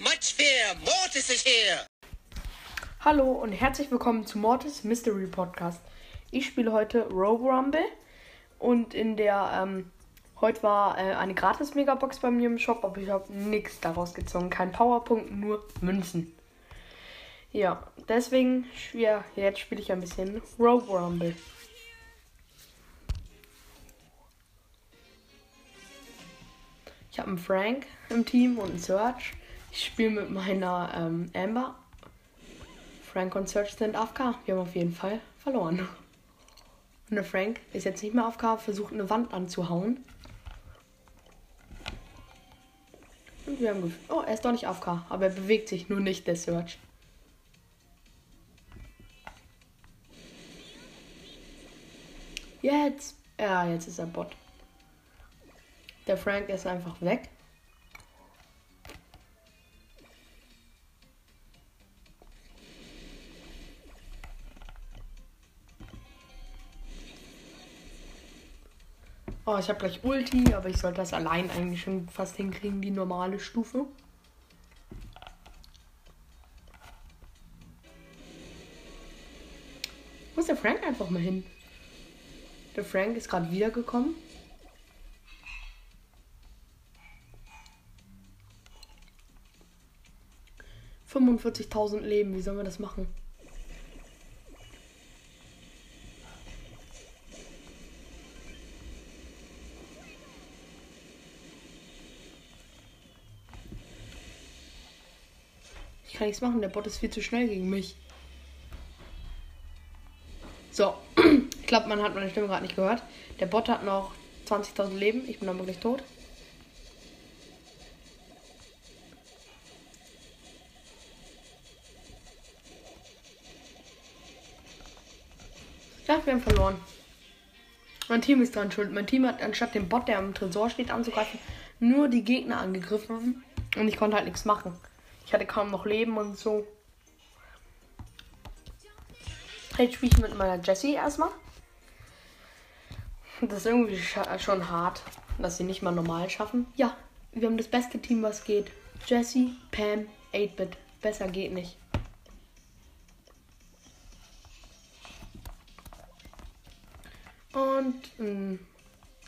much fear. Mortis is here. Hallo und herzlich willkommen zu Mortis Mystery Podcast. Ich spiele heute Robo Rumble und in der ähm, heute war äh, eine gratis Megabox bei mir im Shop, aber ich habe nichts daraus gezogen, kein Powerpunkt, nur Münzen. Ja, deswegen ja, jetzt spiele ich ein bisschen Robo Rumble. Ich habe einen Frank im Team und einen Search. Ich spiele mit meiner ähm, Amber. Frank und Search sind AFK. Wir haben auf jeden Fall verloren. Und der Frank ist jetzt nicht mehr AFK, versucht eine Wand anzuhauen. Und wir haben gefühlt. Oh, er ist doch nicht AFK, aber er bewegt sich nur nicht, der Search. Jetzt. Ja, jetzt ist er Bot. Der Frank ist einfach weg. Oh, ich habe gleich Ulti, aber ich sollte das allein eigentlich schon fast hinkriegen, die normale Stufe. Wo ist der Frank einfach mal hin? Der Frank ist gerade wiedergekommen. Fünfundvierzigtausend Leben, wie sollen wir das machen? Kann nichts machen, der Bot ist viel zu schnell gegen mich. So, ich glaube, man hat meine Stimme gerade nicht gehört. Der Bot hat noch 20.000 Leben. Ich bin dann wirklich tot. Ja, wir haben verloren. Mein Team ist dran schuld. Mein Team hat anstatt dem Bot, der am Tresor steht, anzugreifen, nur die Gegner angegriffen. Und ich konnte halt nichts machen. Ich hatte kaum noch Leben und so. Jetzt spiele ich mit meiner Jessie erstmal. Das ist irgendwie schon hart, dass sie nicht mal normal schaffen. Ja, wir haben das beste Team, was geht. Jessie, Pam, 8-Bit. Besser geht nicht. Und, mh, mm,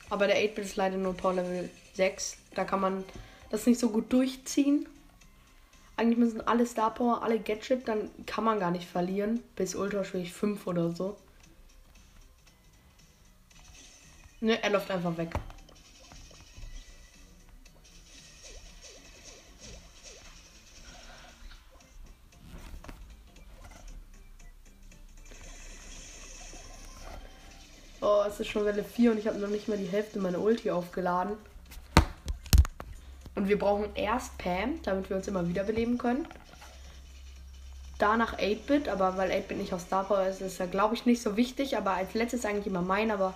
aber der 8-Bit ist leider nur Power Level 6. Da kann man das nicht so gut durchziehen. Eigentlich müssen alle Star Power, alle Gadget, dann kann man gar nicht verlieren. Bis Ultra schwierig 5 oder so. Ne, er läuft einfach weg. Oh, es ist schon Welle 4 und ich habe noch nicht mal die Hälfte meiner Ulti aufgeladen. Und wir brauchen erst Pam, damit wir uns immer wiederbeleben können. Danach 8-Bit, aber weil 8-Bit nicht auf Star Power ist, ist er glaube ich nicht so wichtig. Aber als letztes eigentlich immer mein, aber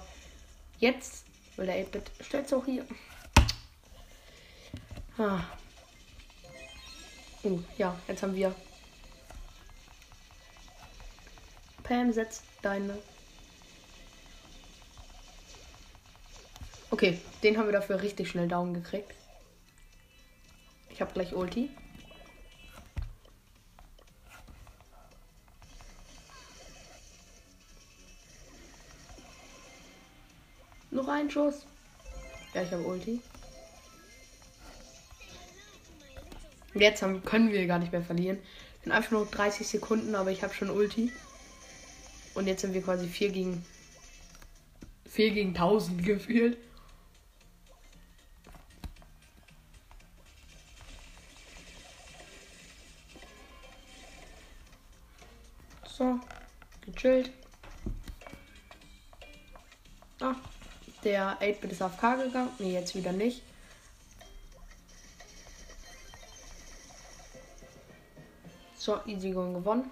jetzt, weil der 8-Bit stellt auch hier. Ah. Oh, ja, jetzt haben wir. Pam setzt deine. Okay, den haben wir dafür richtig schnell down gekriegt. Ich habe gleich Ulti. Noch ein Schuss. Ja, ich habe Ulti. Jetzt haben, können wir gar nicht mehr verlieren. In einfach nur 30 Sekunden, aber ich habe schon Ulti. Und jetzt sind wir quasi 4 gegen 4 gegen 1000 gefühlt. So, gechillt. Ah, der 8-Bit ist auf K gegangen. Ne, jetzt wieder nicht. So, Easy Going gewonnen.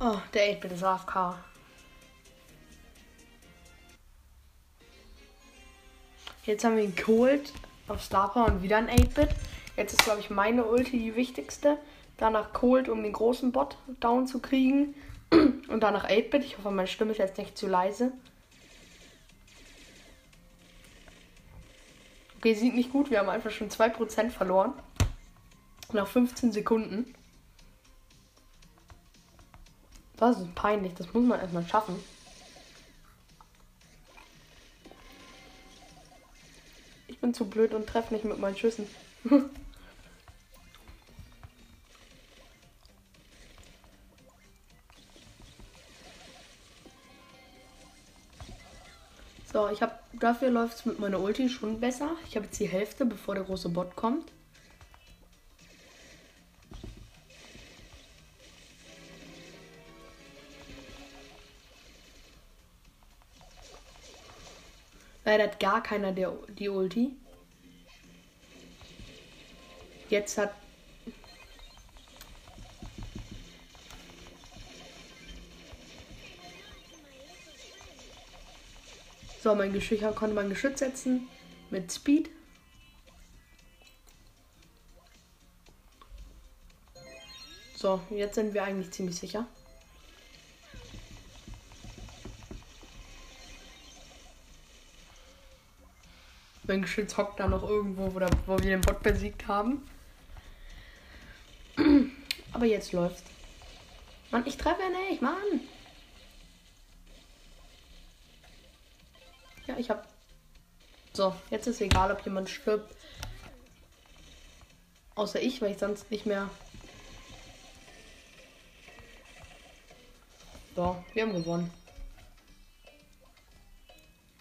Oh, der 8-Bit ist AFK. Jetzt haben wir ihn geholt auf Star Power und wieder ein 8-Bit. Jetzt ist, glaube ich, meine Ulti die wichtigste. Danach Cold, um den großen Bot down zu kriegen. Und danach 8-Bit. Ich hoffe, meine Stimme ist jetzt nicht zu leise. Okay, sieht nicht gut. Wir haben einfach schon 2% verloren. Nach 15 Sekunden. Das ist peinlich. Das muss man erstmal schaffen. Ich bin zu blöd und treffe nicht mit meinen Schüssen. so, ich habe dafür läuft es mit meiner Ulti schon besser. Ich habe jetzt die Hälfte, bevor der große Bot kommt. Leider hat gar keiner der, die Ulti. Jetzt hat. So, mein Geschütz konnte man Geschütz setzen mit Speed. So, jetzt sind wir eigentlich ziemlich sicher. Mein Geschütz hockt da noch irgendwo, wo, da, wo wir den Bot besiegt haben. Aber jetzt läuft's. Mann, ich treffe nicht, Mann. Ja, ich hab. So, jetzt ist egal, ob jemand stirbt. Außer ich, weil ich sonst nicht mehr. So, wir haben gewonnen.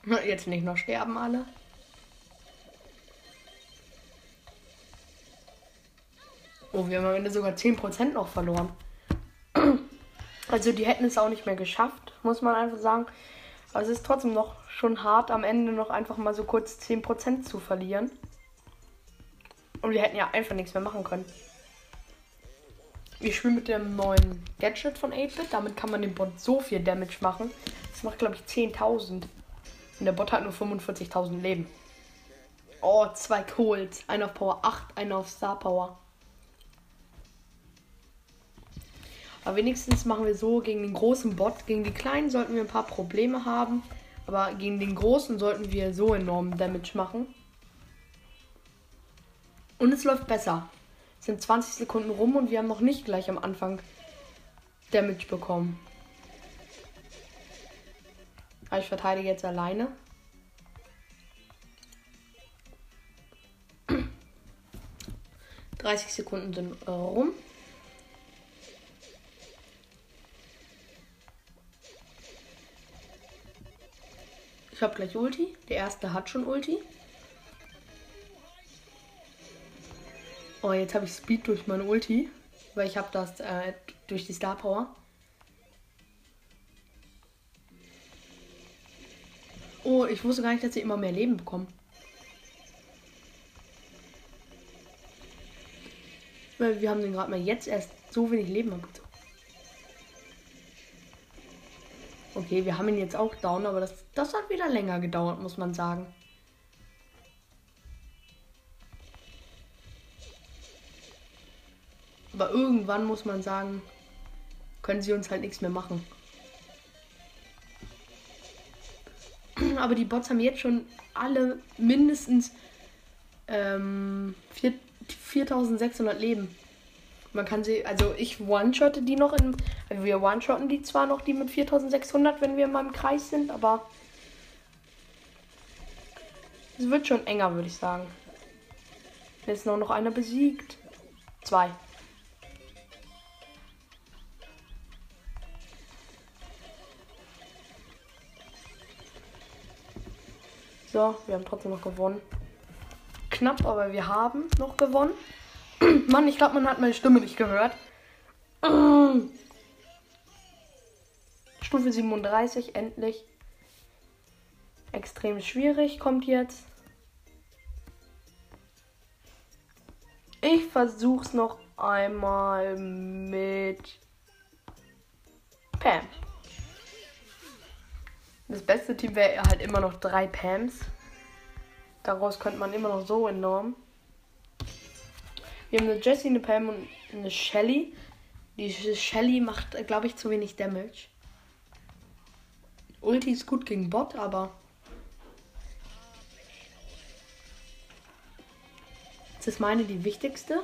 Jetzt nicht noch sterben alle. Oh, wir haben am Ende sogar 10% noch verloren. Also die hätten es auch nicht mehr geschafft, muss man einfach sagen. Aber es ist trotzdem noch schon hart, am Ende noch einfach mal so kurz 10% zu verlieren. Und wir hätten ja einfach nichts mehr machen können. Ich spiele mit dem neuen Gadget von 8-Bit. Damit kann man dem Bot so viel Damage machen. Das macht, glaube ich, 10.000. Und der Bot hat nur 45.000 Leben. Oh, zwei Colts. Einer auf Power 8, einer auf Star Power. Aber wenigstens machen wir so gegen den großen Bot. Gegen die kleinen sollten wir ein paar Probleme haben. Aber gegen den großen sollten wir so enorm Damage machen. Und es läuft besser. Es sind 20 Sekunden rum und wir haben noch nicht gleich am Anfang Damage bekommen. Aber ich verteidige jetzt alleine. Dreißig Sekunden sind äh, rum. Ich habe gleich Ulti. Der erste hat schon Ulti. Oh, jetzt habe ich Speed durch meine Ulti. Weil ich habe das äh, durch die Star Power. Oh, ich wusste gar nicht, dass sie immer mehr Leben bekommen. Weil wir haben den gerade mal jetzt erst so wenig Leben abgezogen. Okay, wir haben ihn jetzt auch down, aber das, das hat wieder länger gedauert, muss man sagen. Aber irgendwann muss man sagen, können sie uns halt nichts mehr machen. Aber die Bots haben jetzt schon alle mindestens ähm, 4600 Leben. Man kann sie, also ich one-shotte die noch in, also wir one-shotten die zwar noch, die mit 4600, wenn wir in meinem Kreis sind, aber es wird schon enger, würde ich sagen. Jetzt noch, noch einer besiegt. Zwei. So, wir haben trotzdem noch gewonnen. Knapp, aber wir haben noch gewonnen. Mann, ich glaube, man hat meine Stimme nicht gehört. Stufe 37, endlich. Extrem schwierig kommt jetzt. Ich versuch's noch einmal mit Pam. Das beste Team wäre halt immer noch drei Pams. Daraus könnte man immer noch so enorm wir haben eine Jessie, eine Pam und eine Shelly. Die Shelly macht, glaube ich, zu wenig Damage. Ulti ist gut gegen Bot, aber. Jetzt ist meine die wichtigste.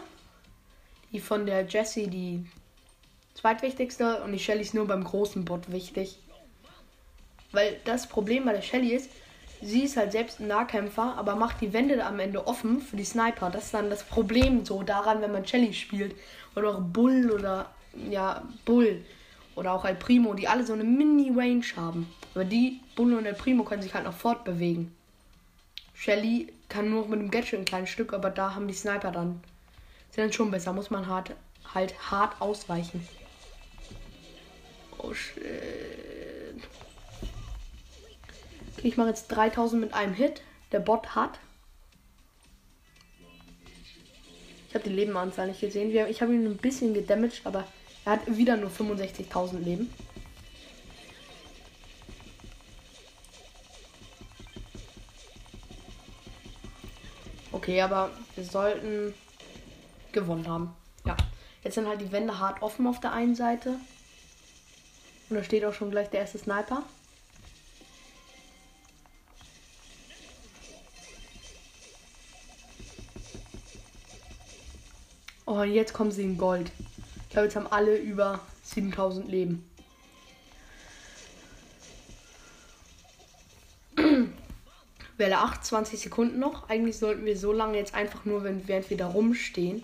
Die von der Jessie die zweitwichtigste und die Shelly ist nur beim großen Bot wichtig. Weil das Problem bei der Shelly ist, sie ist halt selbst ein Nahkämpfer, aber macht die Wände am Ende offen für die Sniper. Das ist dann das Problem so daran, wenn man Shelly spielt. Oder auch Bull oder ja, Bull. Oder auch El Primo, die alle so eine Mini-Range haben. Aber die, Bull und El Primo, können sich halt noch fortbewegen. Shelly kann nur mit dem Gadget ein kleines Stück, aber da haben die Sniper dann. Sind dann schon besser, muss man hart, halt hart ausweichen. Oh shit. Okay, ich mache jetzt 3000 mit einem Hit. Der Bot hat. Ich habe die Lebenanzahl nicht gesehen. Ich habe ihn ein bisschen gedamaged, aber er hat wieder nur 65.000 Leben. Okay, aber wir sollten gewonnen haben. Ja. Jetzt sind halt die Wände hart offen auf der einen Seite. Und da steht auch schon gleich der erste Sniper. Oh, jetzt kommen sie in Gold. Ich glaube, jetzt haben alle über 7000 Leben. Welle 8, 20 Sekunden noch. Eigentlich sollten wir so lange jetzt einfach nur, wenn, während wir da rumstehen.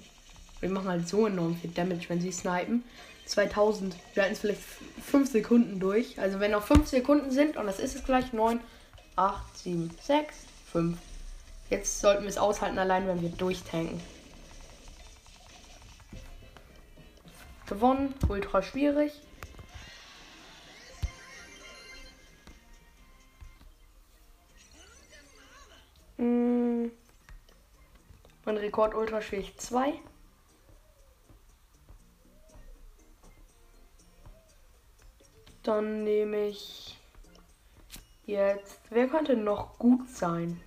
Wir machen halt so enorm viel Damage, wenn sie snipen. 2000. Wir halten es vielleicht 5 Sekunden durch. Also wenn noch 5 Sekunden sind, und das ist es gleich, 9, 8, 7, 6, 5. Jetzt sollten wir es aushalten, allein wenn wir durchtanken. Gewonnen, ultra schwierig. Hm. Mein Rekord ultra schwierig 2. Dann nehme ich jetzt. Wer könnte noch gut sein?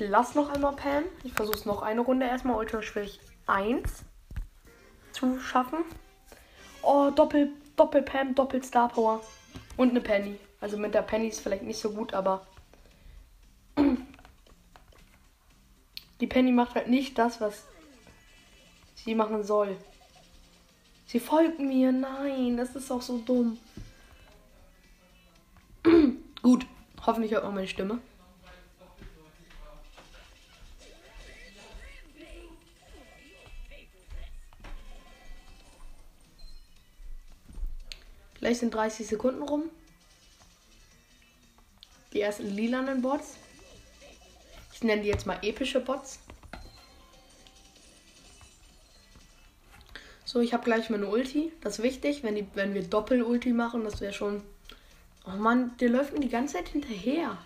Ich lasse noch einmal Pam. Ich versuche es noch eine Runde erstmal ultra schwierig 1 zu schaffen. Oh, Doppel, Doppel Pam, Doppel Star Power. Und eine Penny. Also mit der Penny ist vielleicht nicht so gut, aber Die Penny macht halt nicht das, was sie machen soll. Sie folgt mir. Nein, das ist auch so dumm. Gut. Hoffentlich hört man meine Stimme. Gleich sind 30 Sekunden rum. Die ersten lilanen Bots. Ich nenne die jetzt mal epische Bots. So, ich habe gleich meine Ulti. Das ist wichtig, wenn, die, wenn wir Doppel-Ulti machen, das wäre schon. Oh Mann, der läuft mir die ganze Zeit hinterher.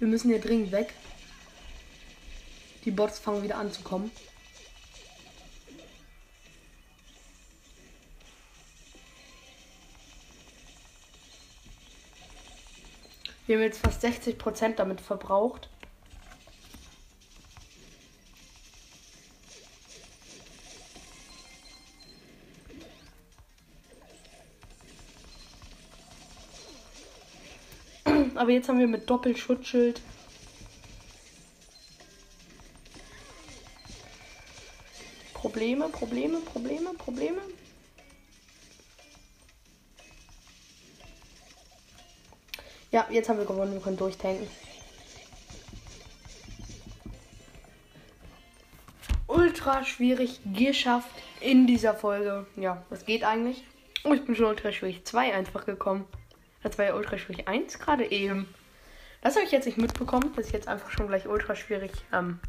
Wir müssen hier dringend weg. Die Bots fangen wieder an zu kommen. Wir haben jetzt fast 60% damit verbraucht. Aber jetzt haben wir mit Doppelschutzschild. Probleme, Probleme, Probleme, Probleme. Ja, jetzt haben wir gewonnen. Wir können durchtanken. Ultra schwierig geschafft in dieser Folge. Ja, das geht eigentlich. Oh, ich bin schon ultra schwierig 2 einfach gekommen. Das war ja ultra schwierig 1 gerade eben. Das habe ich jetzt nicht mitbekommen, dass ich jetzt einfach schon gleich ultra schwierig. Ähm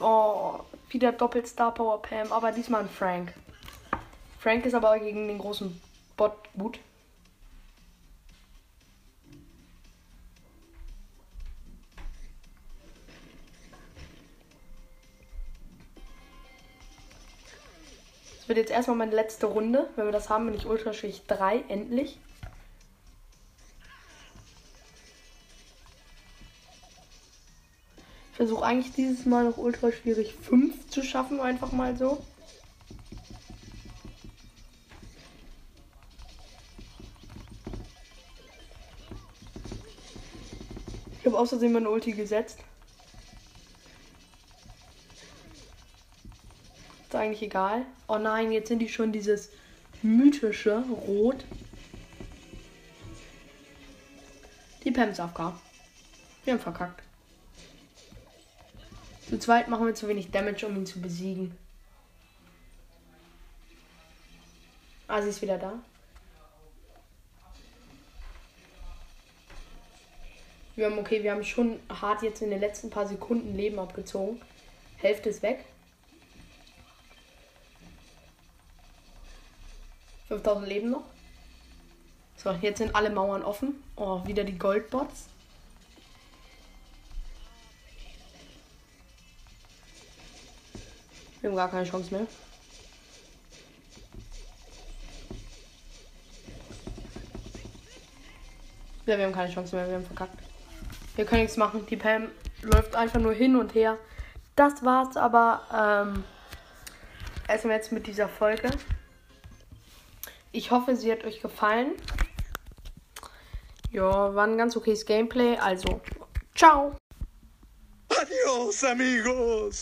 oh, wieder doppelt Star Power Pam, aber diesmal ein Frank. Frank ist aber gegen den großen Bot gut. Das wird jetzt erstmal meine letzte Runde. Wenn wir das haben, bin ich Ultraschicht 3, endlich. Ich versuche eigentlich dieses Mal noch ultra schwierig 5 zu schaffen, einfach mal so. Ich habe außerdem meine Ulti gesetzt. Eigentlich egal. Oh nein, jetzt sind die schon dieses mythische Rot. Die Pams AFK. Wir haben verkackt. Zu zweit machen wir zu wenig Damage, um ihn zu besiegen. Ah, sie ist wieder da. Wir haben, okay, wir haben schon hart jetzt in den letzten paar Sekunden Leben abgezogen. Hälfte ist weg. 5000 Leben noch. So, jetzt sind alle Mauern offen. Oh, wieder die Goldbots. Wir haben gar keine Chance mehr. Ja, wir haben keine Chance mehr. Wir haben verkackt. Wir können nichts machen. Die Pam läuft einfach nur hin und her. Das war's aber ähm, erstmal jetzt mit dieser Folge. Ich hoffe, sie hat euch gefallen. Ja, war ein ganz okayes Gameplay. Also, ciao. Adios, amigos.